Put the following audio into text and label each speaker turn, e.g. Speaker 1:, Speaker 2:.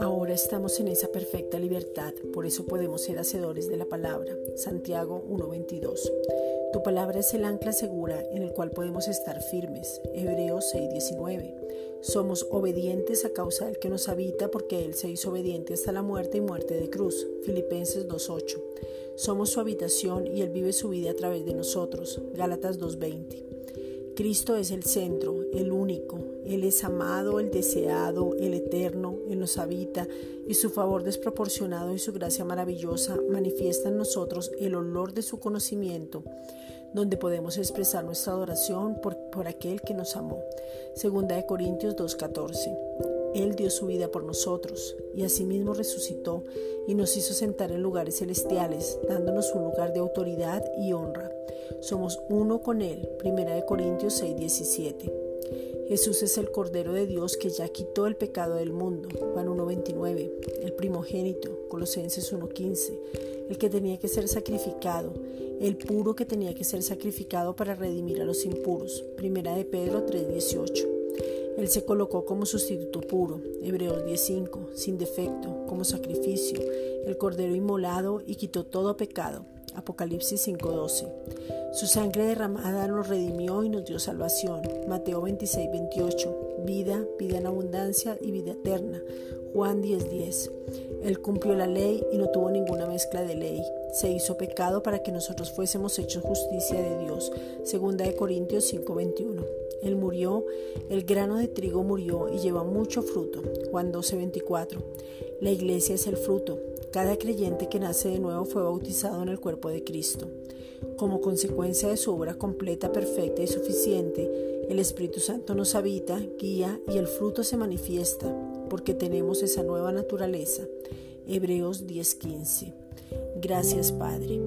Speaker 1: Ahora estamos en esa perfecta libertad, por eso podemos ser hacedores de la palabra. Santiago 1:22. Tu palabra es el ancla segura en el cual podemos estar firmes. Hebreos 6:19. Somos obedientes a causa del que nos habita porque Él se hizo obediente hasta la muerte y muerte de cruz. Filipenses 2.8. Somos su habitación y Él vive su vida a través de nosotros. Gálatas 2.20. Cristo es el centro, el único. Él es amado, el deseado, el eterno. Él nos habita y su favor desproporcionado y su gracia maravillosa manifiesta en nosotros el olor de su conocimiento donde podemos expresar nuestra adoración por, por aquel que nos amó. Segunda de Corintios 2.14. Él dio su vida por nosotros y asimismo resucitó y nos hizo sentar en lugares celestiales, dándonos un lugar de autoridad y honra. Somos uno con Él. Primera de Corintios 6.17. Jesús es el Cordero de Dios que ya quitó el pecado del mundo. Juan 1.29. El primogénito. Colosenses 1.15. El que tenía que ser sacrificado el puro que tenía que ser sacrificado para redimir a los impuros. Primera de Pedro 3:18. Él se colocó como sustituto puro, Hebreos 10:5, sin defecto, como sacrificio, el cordero inmolado y quitó todo pecado, Apocalipsis 5:12. Su sangre derramada nos redimió y nos dio salvación, Mateo 26:28, vida, vida en abundancia y vida eterna, Juan 10:10. Él cumplió la ley y no tuvo ninguna mezcla de ley. Se hizo pecado para que nosotros fuésemos hechos justicia de Dios. Segunda de Corintios 5:21. Él murió, el grano de trigo murió y lleva mucho fruto. Juan 12:24. La iglesia es el fruto. Cada creyente que nace de nuevo fue bautizado en el cuerpo de Cristo. Como consecuencia de su obra completa, perfecta y suficiente, el Espíritu Santo nos habita, guía y el fruto se manifiesta porque tenemos esa nueva naturaleza. Hebreos 10:15. Gracias Padre.